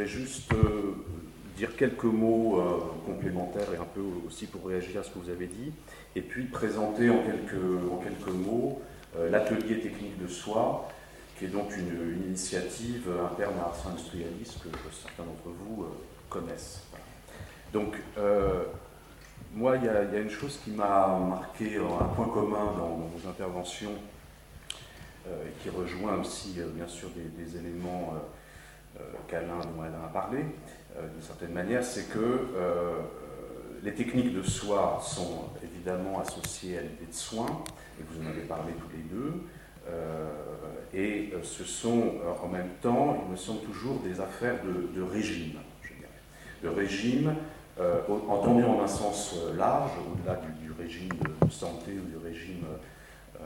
vais juste dire quelques mots complémentaires et un peu aussi pour réagir à ce que vous avez dit, et puis présenter en quelques, en quelques mots l'atelier technique de soi, qui est donc une, initiative interne à Ars Industrialis que, certains d'entre vous connaissent. Donc, moi, il y, a, une chose qui m'a marqué, un point commun dans, vos interventions, euh, qui rejoint aussi, euh, bien sûr, des, éléments euh, qu'Alain dont Alain a parlé, d'une certaine manière, c'est que les techniques de soi sont évidemment associées à l'idée de soins, et vous en avez parlé tous les deux, et ce sont en même temps, il me semble toujours, des affaires de, de régime, je dirais. De régime euh, entendu en un sens euh, large, au-delà du, régime de santé ou du régime euh,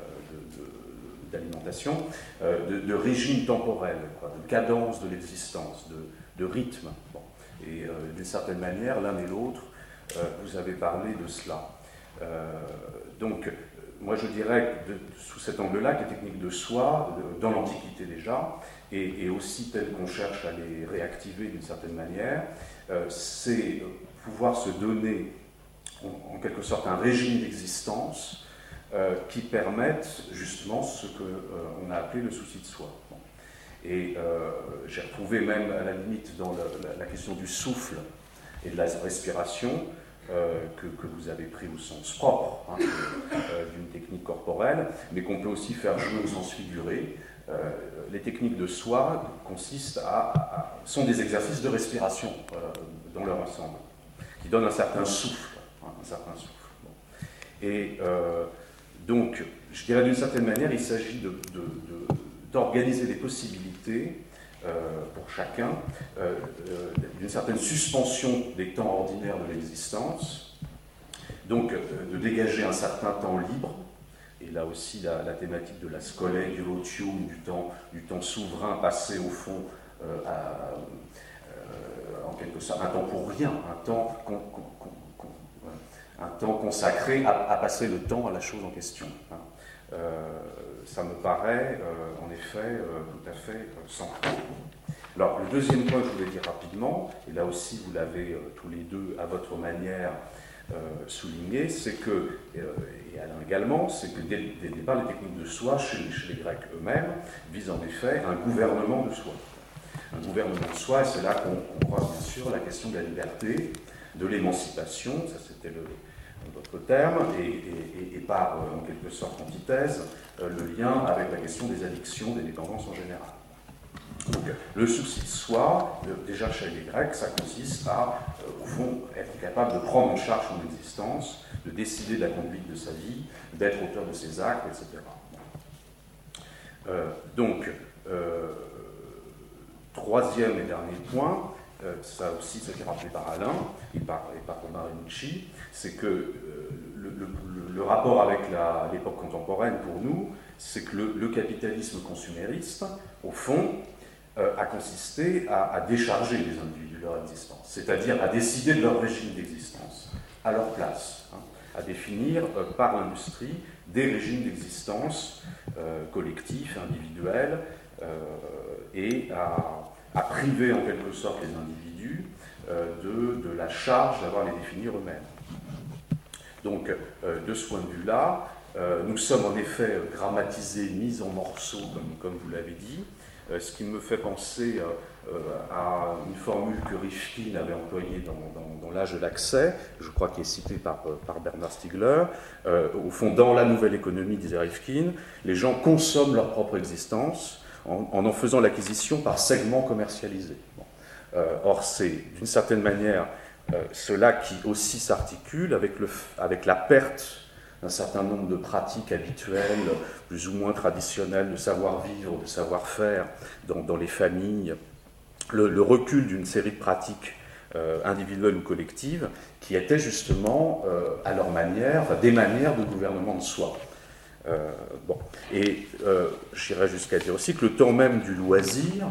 d'alimentation, de, régime temporel, de cadence de l'existence, de, rythme. Et d'une certaine manière, l'un et l'autre, vous avez parlé de cela. donc, moi je dirais sous cet angle-là, que les techniques de soi, dans l'Antiquité déjà, et, aussi telles qu'on cherche à les réactiver d'une certaine manière, c'est pouvoir se donner en, quelque sorte un régime d'existence euh, qui permette justement ce qu'on euh, a appelé le souci de soi. Et euh, j'ai retrouvé même à la limite dans la, question du souffle et de la respiration, que, vous avez pris au sens propre hein, d'une technique corporelle, mais qu'on peut aussi faire jouer au sens figuré. les techniques de soi consistent à, sont des exercices de respiration dans leur ensemble qui donne un certain souffle. Hein, un certain souffle. Et donc, je dirais d'une certaine manière, il s'agit d'organiser les possibilités euh, pour chacun euh, d'une certaine suspension des temps ordinaires de l'existence, donc de dégager un certain temps libre, et là aussi la, thématique de la scolaire, du lotium, du temps, du temps souverain passé au fond à, en quelque sorte, un temps pour rien, un temps, un temps consacré à, passer le temps à la chose en question. Hein. Euh, ça me paraît euh, en effet euh, tout à fait central. Alors le deuxième point que je voulais dire rapidement, et là aussi vous l'avez tous les deux à votre manière souligné, c'est que, et Alain également, c'est que dès, le départ, les techniques de soi chez les Grecs eux-mêmes visent en effet un gouvernement de soi un gouvernement de soi, et c'est là qu'on voit bien sûr la question de la liberté, de l'émancipation, ça c'était votre terme, et, par euh, en quelque sorte antithèse, euh, le lien avec la question des addictions, des dépendances en général. Donc, le souci de soi, euh, déjà chez les Grecs, ça consiste à, au fond, être capable de prendre en charge son existence, de décider de la conduite de sa vie, d'être auteur de ses actes, etc. donc, Troisième et dernier point, euh, ça aussi c'est rappelé par Alain et par, et par c'est que euh, le, rapport avec l'époque contemporaine pour nous, c'est que le, capitalisme consumériste, au fond, euh, a consisté à, décharger les individus de leur existence, c'est-à-dire à décider de leur régime d'existence, à leur place, hein, à définir par l'industrie des régimes d'existence collectifs, individuels, et à, priver en quelque sorte les individus euh, de, la charge d'avoir les définir eux-mêmes. Donc, euh, de ce point de vue-là, euh, nous sommes en effet grammatisés, mis en morceaux, comme, vous l'avez dit, ce qui me fait penser à une formule que Rifkin avait employée dans, l'âge de l'accès, je crois qu'il est cité par, par Bernard Stiegler. au fond, dans la nouvelle économie, disait Rifkin, les gens consomment leur propre existence en en, faisant l'acquisition par segment commercialisé. Euh, or, c'est d'une certaine manière euh, cela qui aussi s'articule avec, la perte d'un certain nombre de pratiques habituelles, plus ou moins traditionnelles, de savoir-vivre, de savoir-faire dans, les familles, le, recul d'une série de pratiques euh, individuelles ou collectives qui étaient justement, à leur manière, des manières de gouvernement de soi. Euh, bon. Et euh, j'irais jusqu'à dire aussi que le temps même du loisir,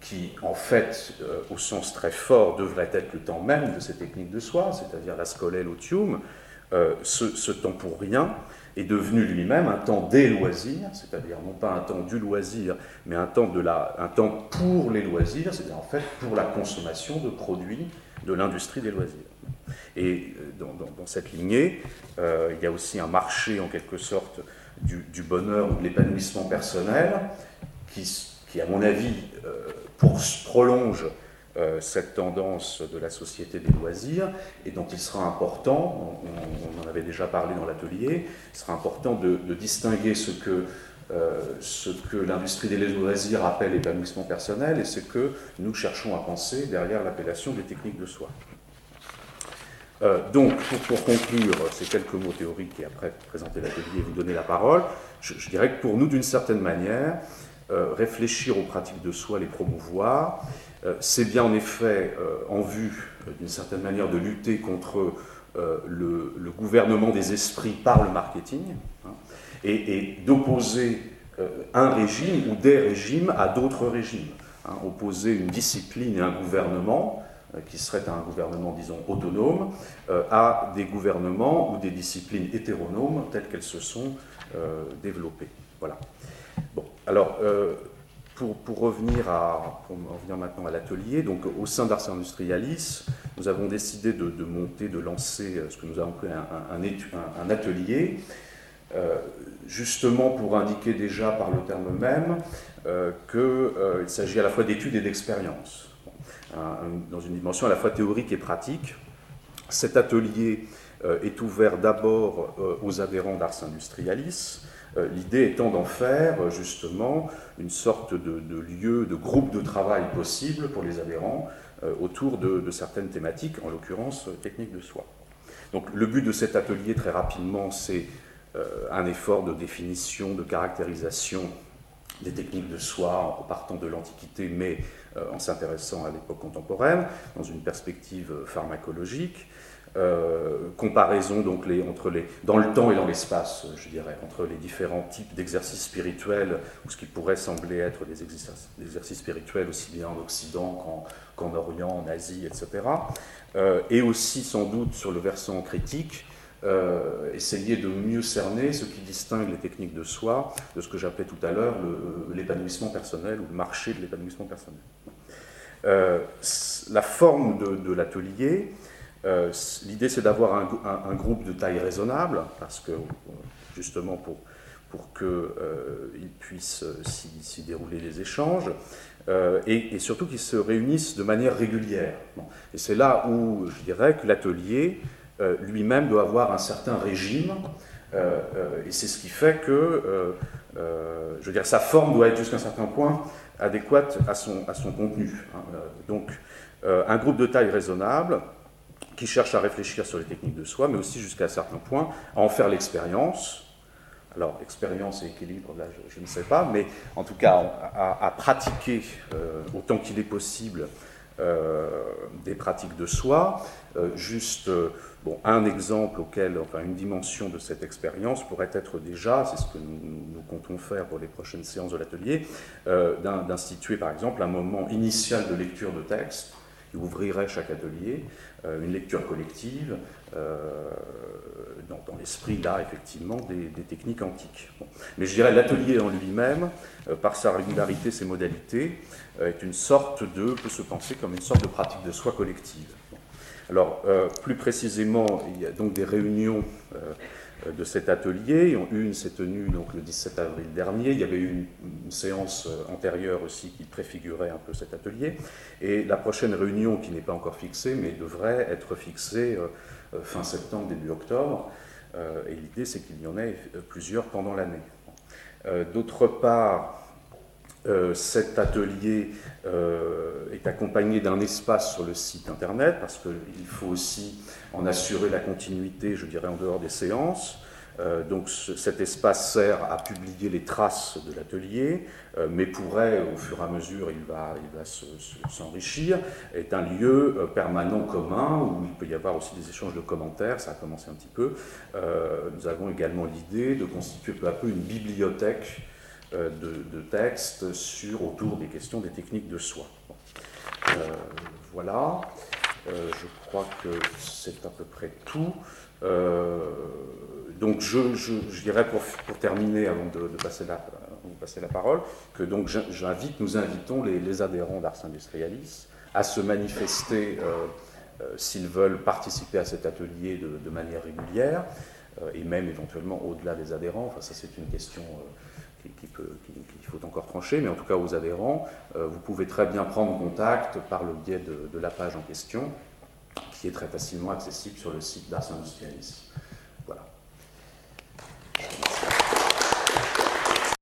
qui en fait, euh, au sens très fort, devrait être le temps même de ces techniques de soi, c'est-à-dire la scolée, l'otium, ce, temps pour rien est devenu lui-même un temps des loisirs, c'est-à-dire non pas un temps du loisir, mais un temps, de la, un temps pour les loisirs, c'est-à-dire en fait pour la consommation de produits de l'industrie des loisirs. Et euh, dans, cette lignée, euh, il y a aussi un marché en quelque sorte du, bonheur ou de l'épanouissement personnel qui, à mon avis, euh, prolonge cette tendance de la société des loisirs et dont il sera important, on, en avait déjà parlé dans l'atelier, il sera important de, distinguer ce que, ce que l'industrie des loisirs appelle épanouissement personnel et ce que nous cherchons à penser derrière l'appellation des techniques de soi. Euh, donc, pour, conclure ces quelques mots théoriques et après présenter l'atelier et vous donner la parole, je, dirais que pour nous, d'une certaine manière, euh, réfléchir aux pratiques de soi, les promouvoir, euh, c'est bien en effet en vue, d'une certaine manière, de lutter contre le, gouvernement des esprits par le marketing hein, et, d'opposer un régime ou des régimes à d'autres régimes. Hein, opposer une discipline et un gouvernement euh, qui serait un gouvernement, disons, autonome, euh, à des gouvernements ou des disciplines hétéronomes telles qu'elles se sont euh, développées. Voilà. Bon, alors, pour, pour, revenir à, pour maintenant à l'atelier, donc au sein d'Ars Industrialis, nous avons décidé de, monter, de lancer ce que nous avons appelé un atelier, justement pour indiquer déjà par le terme même qu'il s'agit à la fois d'études et d'expériences dans une dimension à la fois théorique et pratique. Cet atelier euh, est ouvert d'abord euh, aux adhérents d'Ars Industrialis, euh, l'idée étant d'en faire justement une sorte de, lieu, de groupe de travail possible pour les adhérents autour de, certaines thématiques, en l'occurrence techniques de soi. Donc le but de cet atelier, très rapidement, c'est un effort de définition, de caractérisation des techniques de soi en partant de l'Antiquité, mais euh, en s'intéressant à l'époque contemporaine, dans une perspective pharmacologique. Euh, comparaison donc entre les, dans le temps et dans l'espace, je dirais, entre les différents types d'exercices spirituels, ou ce qui pourrait sembler être des exercices, spirituels aussi bien en Occident qu'en Orient, en Asie, etc. Euh, et aussi sans doute sur le versant critique, euh, essayer de mieux cerner ce qui distingue les techniques de soi de ce que j'appelais tout à l'heure l'épanouissement personnel ou le marché de l'épanouissement personnel. Euh, la forme de, l'atelier, euh, l'idée c'est d'avoir un, groupe de taille raisonnable, parce que justement pour, pour qu'il puisse s'y dérouler les échanges, et, surtout qu'ils se réunissent de manière régulière. Et c'est là où je dirais que l'atelier euh, lui-même doit avoir un certain régime, euh, euh, et c'est ce qui fait que, je veux dire, sa forme doit être jusqu'à un certain point adéquate à son, à son contenu. Hein. Donc, un groupe de taille raisonnable qui cherche à réfléchir sur les techniques de soi, mais aussi jusqu'à un certain point à en faire l'expérience. Alors, expérience et équilibre, là, je, ne sais pas, mais en tout cas, à, pratiquer autant qu'il est possible des pratiques de soi, juste Bon, un exemple auquel, enfin une dimension de cette expérience pourrait être déjà, c'est ce que nous, comptons faire pour les prochaines séances de l'atelier, euh, d'instituer par exemple un moment initial de lecture de texte qui ouvrirait chaque atelier, euh, une lecture collective, euh, dans, l'esprit là effectivement des, techniques antiques. Mais je dirais l'atelier en lui-même, par sa régularité, ses modalités, est une sorte de, peut se penser comme une sorte de pratique de soi collective. Alors, euh, plus précisément, il y a donc des réunions euh, de cet atelier. Une s'est tenue donc, le 17 avril dernier. Il y avait eu une, séance euh, antérieure aussi qui préfigurait un peu cet atelier. Et la prochaine réunion, qui n'est pas encore fixée, mais devrait être fixée fin septembre, début octobre. et l'idée, c'est qu'il y en ait plusieurs pendant l'année. D'autre part, euh, cet atelier euh, est accompagné d'un espace sur le site internet parce qu'il faut aussi en assurer la continuité, je dirais, en dehors des séances. Euh, donc cet espace sert à publier les traces de l'atelier, mais pourrait, au fur et à mesure, il va, il va s'enrichir, est un lieu permanent commun où il peut y avoir aussi des échanges de commentaires, ça a commencé un petit peu. nous avons également l'idée de constituer peu à peu une bibliothèque euh, de, textes sur, autour des questions des techniques de soi. Euh, voilà. je crois que c'est à peu près tout. donc je, dirais pour, pour, terminer, avant de, passer la, passer la parole, que donc j'invite, nous invitons les, adhérents d'Ars Industrialis à se manifester s'ils veulent participer à cet atelier de, de manière régulière. Euh, et même éventuellement au-delà des adhérents. Enfin, ça, c'est une question euh, qu'il qui, faut encore trancher, mais en tout cas aux adhérents, euh, vous pouvez très bien prendre contact par le biais de, la page en question, qui est très facilement accessible sur le site d'Ars Industrialis.